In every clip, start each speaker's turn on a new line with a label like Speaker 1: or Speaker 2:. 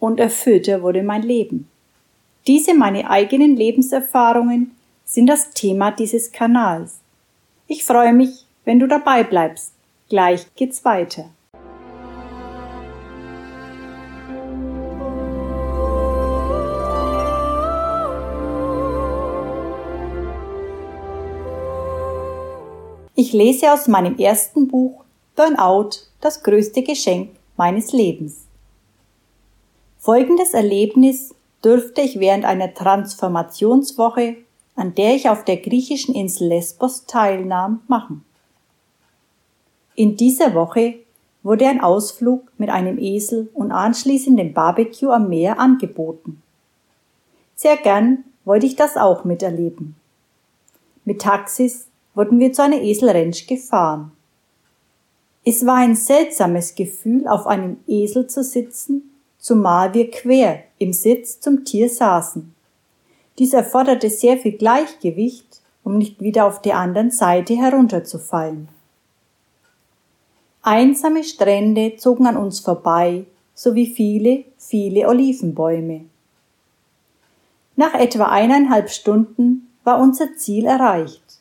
Speaker 1: und erfüllter wurde mein Leben. Diese meine eigenen Lebenserfahrungen sind das Thema dieses Kanals. Ich freue mich, wenn du dabei bleibst. Gleich geht's weiter. Ich lese aus meinem ersten Buch Burnout, das größte Geschenk meines Lebens. Folgendes Erlebnis dürfte ich während einer Transformationswoche, an der ich auf der griechischen Insel Lesbos teilnahm, machen. In dieser Woche wurde ein Ausflug mit einem Esel und anschließendem Barbecue am Meer angeboten. Sehr gern wollte ich das auch miterleben. Mit Taxis wurden wir zu einer Eselranch gefahren. Es war ein seltsames Gefühl, auf einem Esel zu sitzen, zumal wir quer im Sitz zum Tier saßen. Dies erforderte sehr viel Gleichgewicht, um nicht wieder auf der anderen Seite herunterzufallen. Einsame Strände zogen an uns vorbei, sowie viele, viele Olivenbäume. Nach etwa eineinhalb Stunden war unser Ziel erreicht.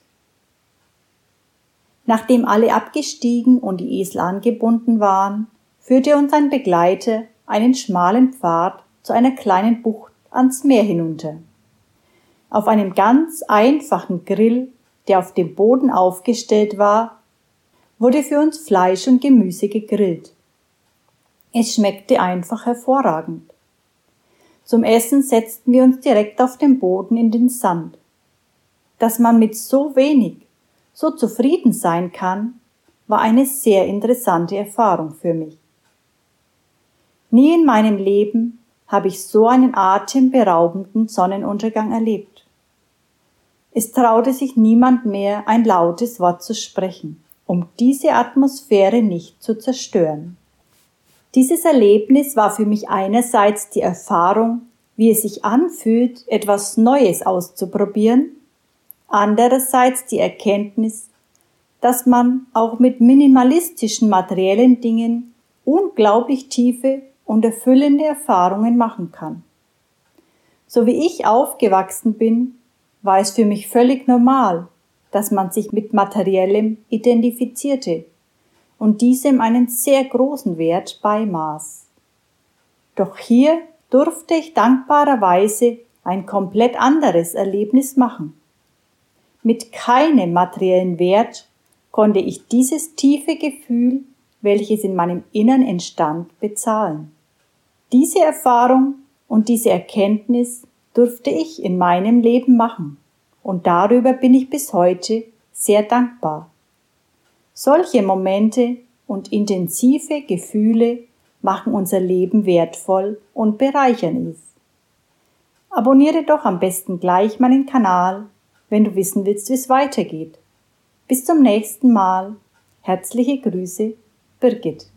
Speaker 1: Nachdem alle abgestiegen und die Esel angebunden waren, führte uns ein Begleiter einen schmalen Pfad zu einer kleinen Bucht ans Meer hinunter. Auf einem ganz einfachen Grill, der auf dem Boden aufgestellt war, wurde für uns Fleisch und Gemüse gegrillt. Es schmeckte einfach hervorragend. Zum Essen setzten wir uns direkt auf dem Boden in den Sand. Dass man mit so wenig so zufrieden sein kann, war eine sehr interessante Erfahrung für mich. Nie in meinem Leben habe ich so einen atemberaubenden Sonnenuntergang erlebt. Es traute sich niemand mehr, ein lautes Wort zu sprechen, um diese Atmosphäre nicht zu zerstören. Dieses Erlebnis war für mich einerseits die Erfahrung, wie es sich anfühlt, etwas Neues auszuprobieren, andererseits die Erkenntnis, dass man auch mit minimalistischen materiellen Dingen unglaublich tiefe und erfüllende Erfahrungen machen kann. So wie ich aufgewachsen bin, war es für mich völlig normal, dass man sich mit Materiellem identifizierte und diesem einen sehr großen Wert beimaß. Doch hier durfte ich dankbarerweise ein komplett anderes Erlebnis machen. Mit keinem materiellen Wert konnte ich dieses tiefe Gefühl, welches in meinem Innern entstand, bezahlen. Diese Erfahrung und diese Erkenntnis durfte ich in meinem Leben machen, und darüber bin ich bis heute sehr dankbar. Solche Momente und intensive Gefühle machen unser Leben wertvoll und bereichern es. Abonniere doch am besten gleich meinen Kanal wenn du wissen willst, wie es weitergeht. Bis zum nächsten Mal. Herzliche Grüße, Birgit.